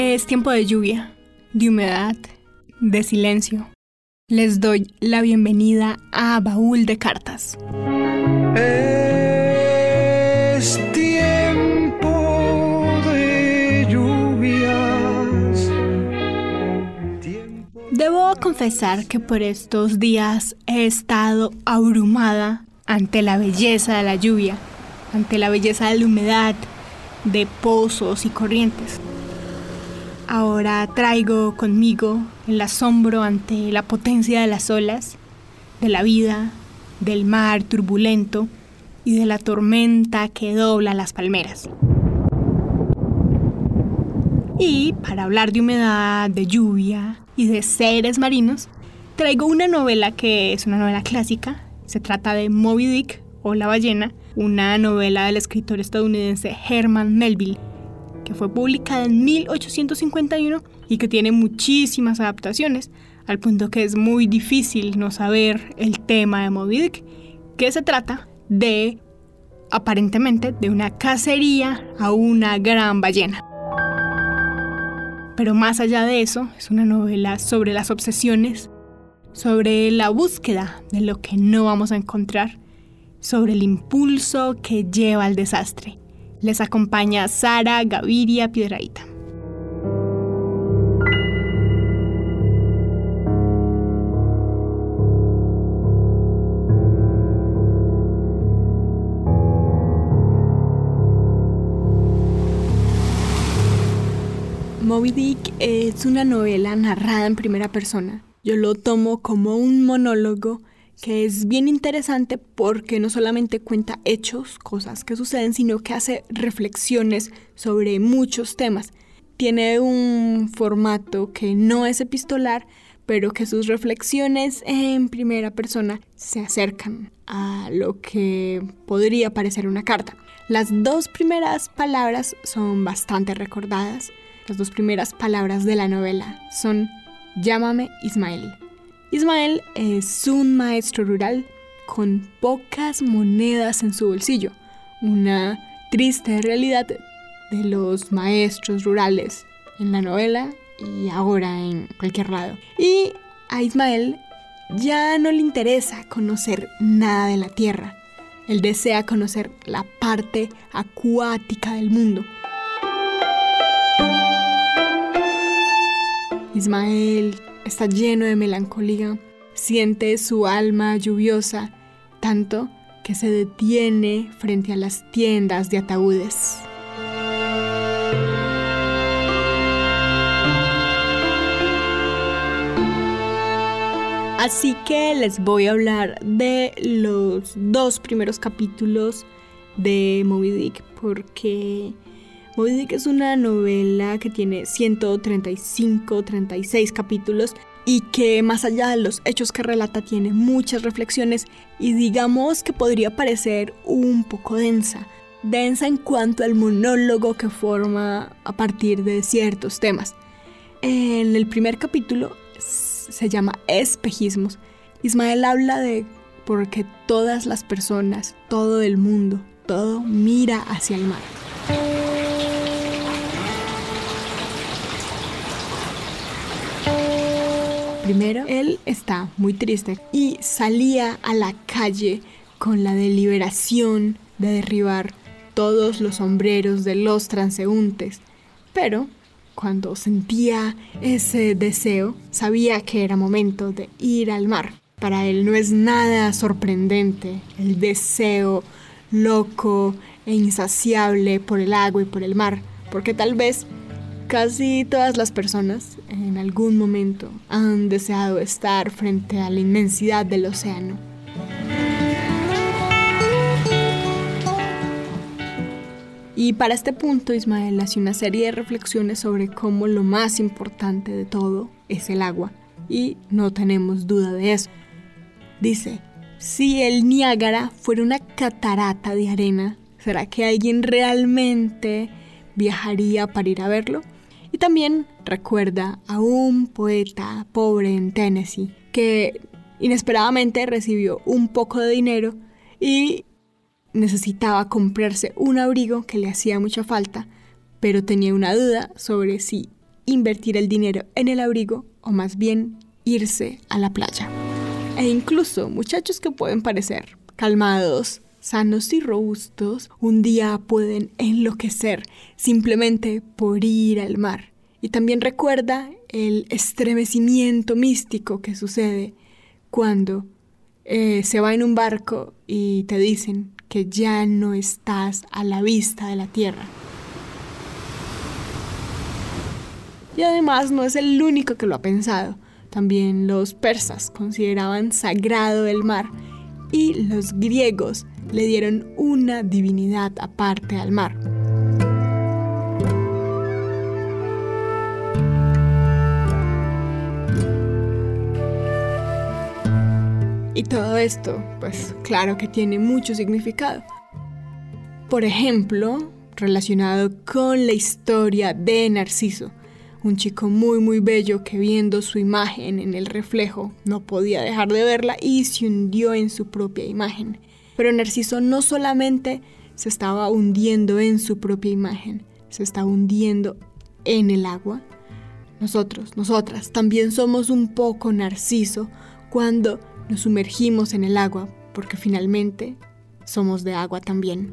Es tiempo de lluvia, de humedad, de silencio. Les doy la bienvenida a Baúl de Cartas. Es tiempo de lluvias. Debo confesar que por estos días he estado abrumada ante la belleza de la lluvia, ante la belleza de la humedad, de pozos y corrientes. Ahora traigo conmigo el asombro ante la potencia de las olas, de la vida, del mar turbulento y de la tormenta que dobla las palmeras. Y para hablar de humedad, de lluvia y de seres marinos, traigo una novela que es una novela clásica. Se trata de Moby Dick o La ballena, una novela del escritor estadounidense Herman Melville que fue publicada en 1851 y que tiene muchísimas adaptaciones, al punto que es muy difícil no saber el tema de Moby Dick, que se trata de, aparentemente, de una cacería a una gran ballena. Pero más allá de eso, es una novela sobre las obsesiones, sobre la búsqueda de lo que no vamos a encontrar, sobre el impulso que lleva al desastre les acompaña Sara Gaviria Piedraíta. Moby Dick es una novela narrada en primera persona. Yo lo tomo como un monólogo que es bien interesante porque no solamente cuenta hechos, cosas que suceden, sino que hace reflexiones sobre muchos temas. Tiene un formato que no es epistolar, pero que sus reflexiones en primera persona se acercan a lo que podría parecer una carta. Las dos primeras palabras son bastante recordadas. Las dos primeras palabras de la novela son Llámame Ismael. Ismael es un maestro rural con pocas monedas en su bolsillo, una triste realidad de los maestros rurales en la novela y ahora en cualquier lado. Y a Ismael ya no le interesa conocer nada de la tierra. Él desea conocer la parte acuática del mundo. Ismael está lleno de melancolía, siente su alma lluviosa, tanto que se detiene frente a las tiendas de ataúdes. Así que les voy a hablar de los dos primeros capítulos de Moby Dick porque Moby Dick es una novela que tiene 135, 36 capítulos y que más allá de los hechos que relata tiene muchas reflexiones y digamos que podría parecer un poco densa. Densa en cuanto al monólogo que forma a partir de ciertos temas. En el primer capítulo se llama Espejismos. Ismael habla de porque todas las personas, todo el mundo, todo mira hacia el mar. Primero, él está muy triste y salía a la calle con la deliberación de derribar todos los sombreros de los transeúntes. Pero cuando sentía ese deseo, sabía que era momento de ir al mar. Para él no es nada sorprendente el deseo loco e insaciable por el agua y por el mar, porque tal vez Casi todas las personas en algún momento han deseado estar frente a la inmensidad del océano. Y para este punto Ismael hace una serie de reflexiones sobre cómo lo más importante de todo es el agua. Y no tenemos duda de eso. Dice, si el Niágara fuera una catarata de arena, ¿será que alguien realmente viajaría para ir a verlo? También recuerda a un poeta pobre en Tennessee que inesperadamente recibió un poco de dinero y necesitaba comprarse un abrigo que le hacía mucha falta, pero tenía una duda sobre si invertir el dinero en el abrigo o más bien irse a la playa. E incluso muchachos que pueden parecer calmados, sanos y robustos, un día pueden enloquecer simplemente por ir al mar. Y también recuerda el estremecimiento místico que sucede cuando eh, se va en un barco y te dicen que ya no estás a la vista de la tierra. Y además no es el único que lo ha pensado. También los persas consideraban sagrado el mar y los griegos le dieron una divinidad aparte al mar. Y todo esto, pues claro que tiene mucho significado. Por ejemplo, relacionado con la historia de Narciso, un chico muy muy bello que viendo su imagen en el reflejo no podía dejar de verla y se hundió en su propia imagen. Pero Narciso no solamente se estaba hundiendo en su propia imagen, se estaba hundiendo en el agua. Nosotros, nosotras, también somos un poco Narciso cuando nos sumergimos en el agua, porque finalmente somos de agua también.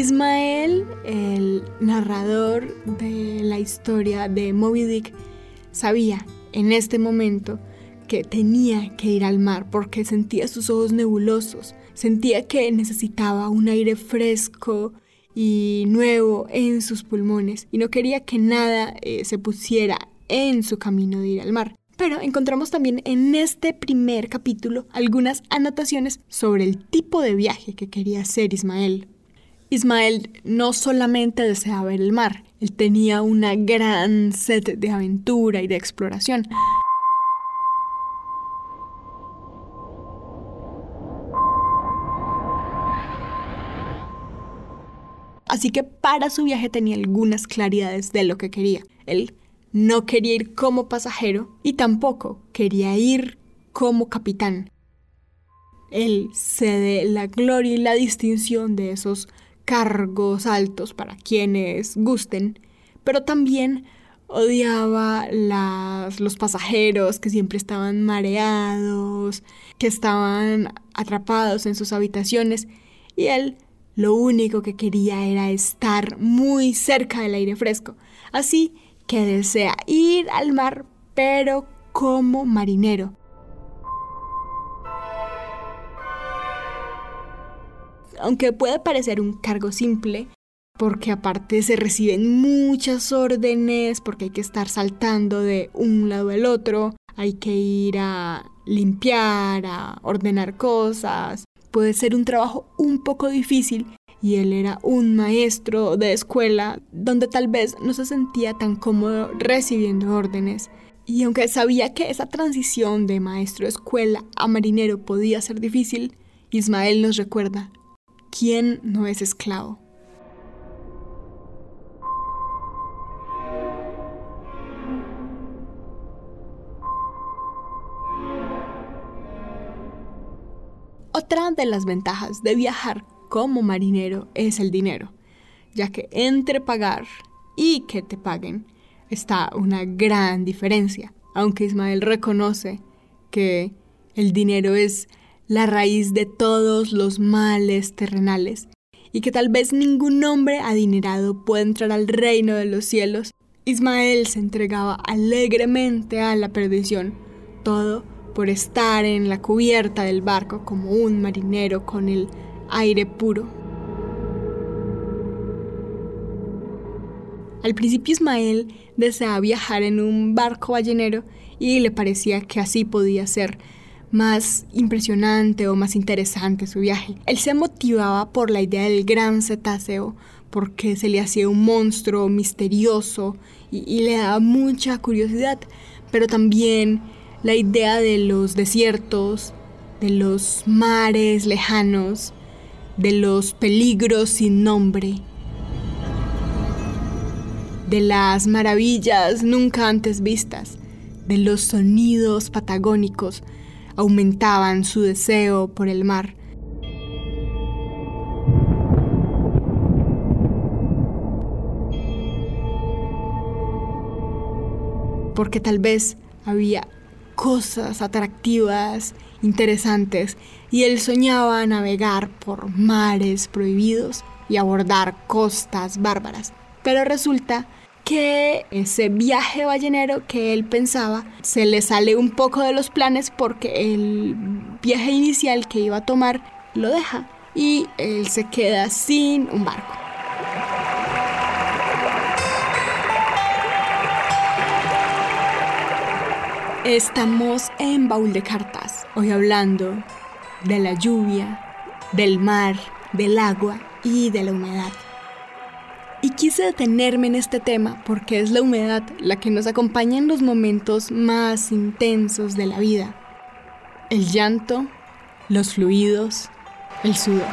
Ismael, el narrador de la historia de Moby Dick, sabía en este momento que tenía que ir al mar porque sentía sus ojos nebulosos, sentía que necesitaba un aire fresco y nuevo en sus pulmones y no quería que nada eh, se pusiera en su camino de ir al mar. Pero encontramos también en este primer capítulo algunas anotaciones sobre el tipo de viaje que quería hacer Ismael. Ismael no solamente deseaba ver el mar, él tenía una gran sed de aventura y de exploración. Así que para su viaje tenía algunas claridades de lo que quería. Él no quería ir como pasajero y tampoco quería ir como capitán. Él cede la gloria y la distinción de esos cargos altos para quienes gusten, pero también odiaba los pasajeros que siempre estaban mareados, que estaban atrapados en sus habitaciones y él lo único que quería era estar muy cerca del aire fresco. Así que desea ir al mar, pero como marinero, aunque puede parecer un cargo simple, porque aparte se reciben muchas órdenes, porque hay que estar saltando de un lado al otro, hay que ir a limpiar, a ordenar cosas. Puede ser un trabajo un poco difícil y él era un maestro de escuela donde tal vez no se sentía tan cómodo recibiendo órdenes. Y aunque sabía que esa transición de maestro de escuela a marinero podía ser difícil, Ismael nos recuerda ¿Quién no es esclavo? Otra de las ventajas de viajar como marinero es el dinero, ya que entre pagar y que te paguen está una gran diferencia, aunque Ismael reconoce que el dinero es la raíz de todos los males terrenales, y que tal vez ningún hombre adinerado pueda entrar al reino de los cielos, Ismael se entregaba alegremente a la perdición, todo por estar en la cubierta del barco como un marinero con el aire puro. Al principio Ismael deseaba viajar en un barco ballenero y le parecía que así podía ser más impresionante o más interesante su viaje. Él se motivaba por la idea del gran cetáceo, porque se le hacía un monstruo misterioso y, le daba mucha curiosidad, pero también la idea de los desiertos, de los mares lejanos, de los peligros sin nombre, de las maravillas nunca antes vistas, de los sonidos patagónicos, aumentaban su deseo por el mar. Porque tal vez había cosas atractivas, interesantes, y él soñaba navegar por mares prohibidos y abordar costas bárbaras. Pero resulta que ese viaje ballenero que él pensaba se le sale un poco de los planes porque el viaje inicial que iba a tomar lo deja y él se queda sin un barco. Estamos en Baúl de Cartas, hoy hablando de la lluvia, del mar, del agua y de la humedad. Y quise detenerme en este tema porque es la humedad la que nos acompaña en los momentos más intensos de la vida. El llanto, los fluidos, el sudor.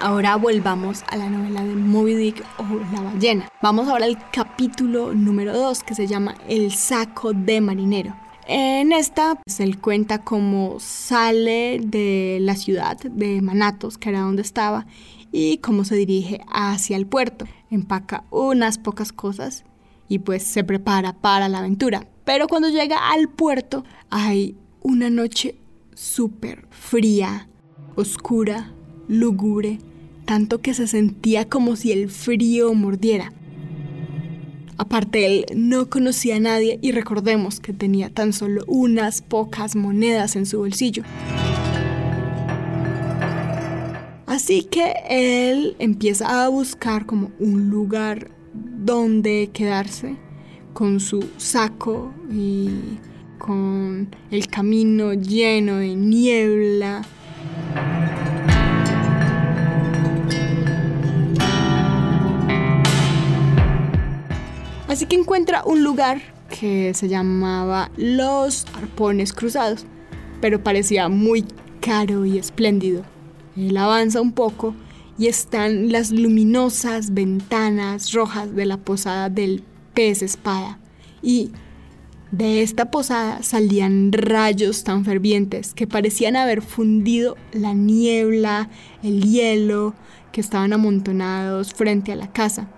Ahora volvamos a la novela de Moby Dick o La ballena. Vamos ahora al capítulo número 2 que se llama El saco de marinero. En esta, pues, él cuenta cómo sale de la ciudad de Manatos, que era donde estaba, y cómo se dirige hacia el puerto. Empaca unas pocas cosas y pues se prepara para la aventura. Pero cuando llega al puerto hay una noche súper fría, oscura, lúgubre, tanto que se sentía como si el frío mordiera. Aparte, él no conocía a nadie y recordemos que tenía tan solo unas pocas monedas en su bolsillo. Así que él empieza a buscar como un lugar donde quedarse con su saco y con el camino lleno de niebla Así que encuentra un lugar que se llamaba Los Arpones Cruzados, pero parecía muy caro y espléndido. Él avanza un poco y están las luminosas ventanas rojas de la posada del pez espada. Y de esta posada salían rayos tan fervientes que parecían haber fundido la niebla, el hielo que estaban amontonados frente a la casa.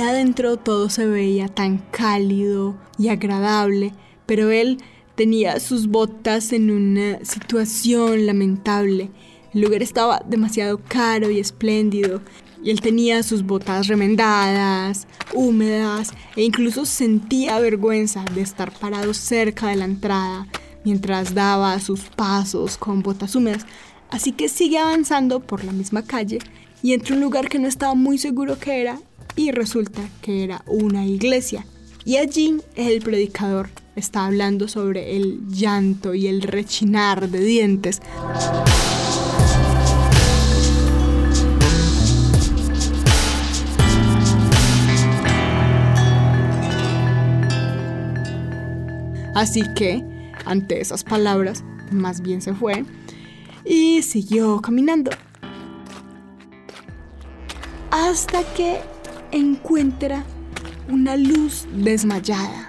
Adentro todo se veía tan cálido y agradable, pero él tenía sus botas en una situación lamentable. El lugar estaba demasiado caro y espléndido, y él tenía sus botas remendadas, húmedas, e incluso sentía vergüenza de estar parado cerca de la entrada mientras daba sus pasos con botas húmedas. Así que sigue avanzando por la misma calle y entra un lugar que no estaba muy seguro que era y resulta que era una iglesia. Y allí el predicador está hablando sobre el llanto y el rechinar de dientes. Así que, ante esas palabras, más bien se fue y siguió caminando. Hasta que encuentra una luz desmayada,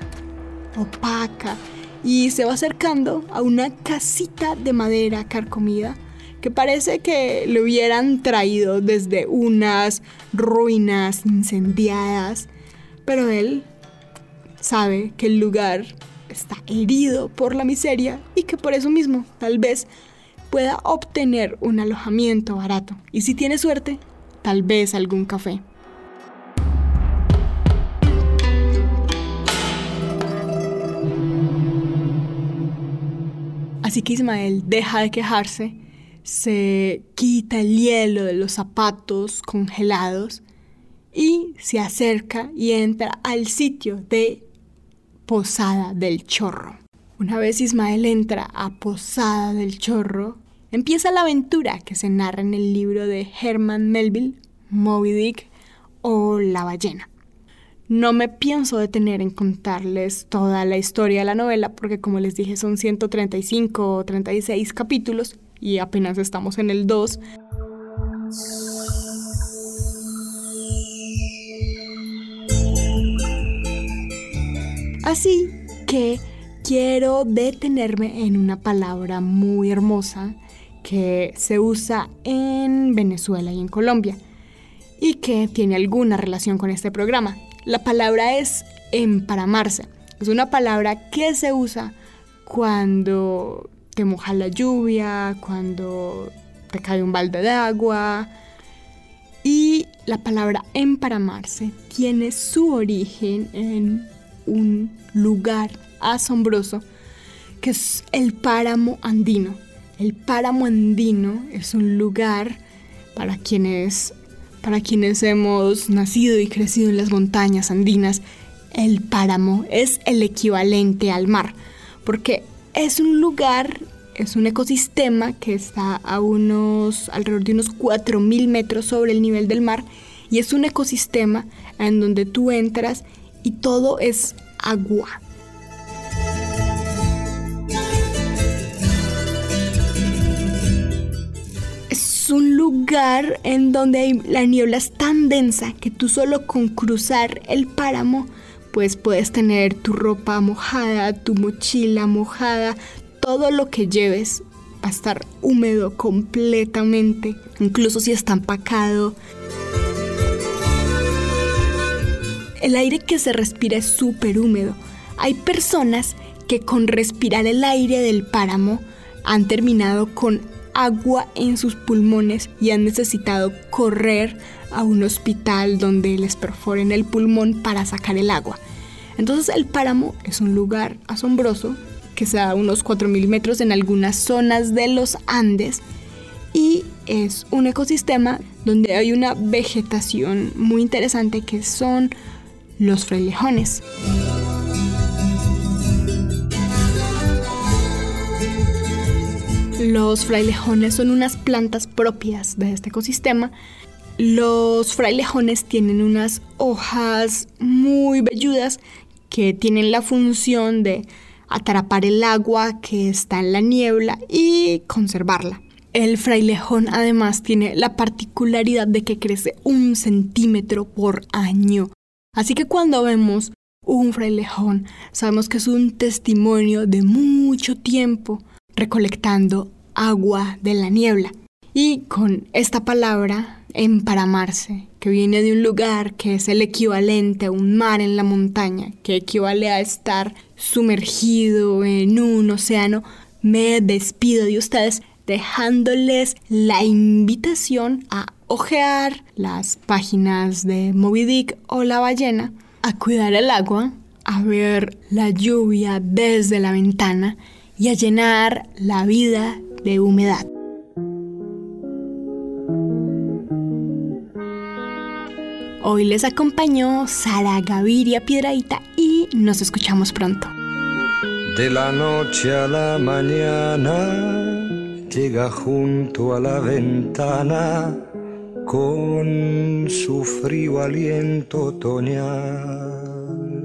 opaca, y se va acercando a una casita de madera carcomida que parece que le hubieran traído desde unas ruinas incendiadas, pero él sabe que el lugar está herido por la miseria y que por eso mismo tal vez pueda obtener un alojamiento barato y si tiene suerte, tal vez algún café. Así que Ismael deja de quejarse, se quita el hielo de los zapatos congelados y se acerca y entra al sitio de Posada del Chorro. Una vez Ismael entra a Posada del Chorro, empieza la aventura que se narra en el libro de Herman Melville, Moby Dick o La ballena. No me pienso detener en contarles toda la historia de la novela porque como les dije son 135 o 36 capítulos y apenas estamos en el 2. Así que quiero detenerme en una palabra muy hermosa que se usa en Venezuela y en Colombia y que tiene alguna relación con este programa. La palabra es emparamarse. Es una palabra que se usa cuando te moja la lluvia, cuando te cae un balde de agua. Y la palabra emparamarse tiene su origen en un lugar asombroso que es el páramo andino. El páramo andino es un lugar para quienes, para quienes hemos nacido y crecido en las montañas andinas. El páramo es el equivalente al mar, porque es un lugar, es un ecosistema que está a unos, alrededor de unos 4.000 metros sobre el nivel del mar y es un ecosistema en donde tú entras y todo es agua. Un lugar en donde la niebla es tan densa que tú solo con cruzar el páramo pues puedes tener tu ropa mojada, tu mochila mojada, todo lo que lleves va a estar húmedo completamente, incluso si está empacado. El aire que se respira es súper húmedo. Hay personas que con respirar el aire del páramo han terminado con agua en sus pulmones y han necesitado correr a un hospital donde les perforen el pulmón para sacar el agua. Entonces el páramo es un lugar asombroso que se da a unos 4.000 metros en algunas zonas de los Andes y es un ecosistema donde hay una vegetación muy interesante que son los frailejones. Los frailejones son unas plantas propias de este ecosistema. Los frailejones tienen unas hojas muy velludas que tienen la función de atrapar el agua que está en la niebla y conservarla. El frailejón además tiene la particularidad de que crece un centímetro por año. Así que cuando vemos un frailejón, sabemos que es un testimonio de mucho tiempo recolectando agua de la niebla. Y con esta palabra, emparamarse, que viene de un lugar que es el equivalente a un mar en la montaña, que equivale a estar sumergido en un océano, me despido de ustedes dejándoles la invitación a ojear las páginas de Moby Dick o La Ballena, a cuidar el agua, a ver la lluvia desde la ventana y a llenar la vida de humedad. Hoy les acompañó Sara Gaviria Piedraita y nos escuchamos pronto. De la noche a la mañana llega junto a la ventana con su frío aliento otoñal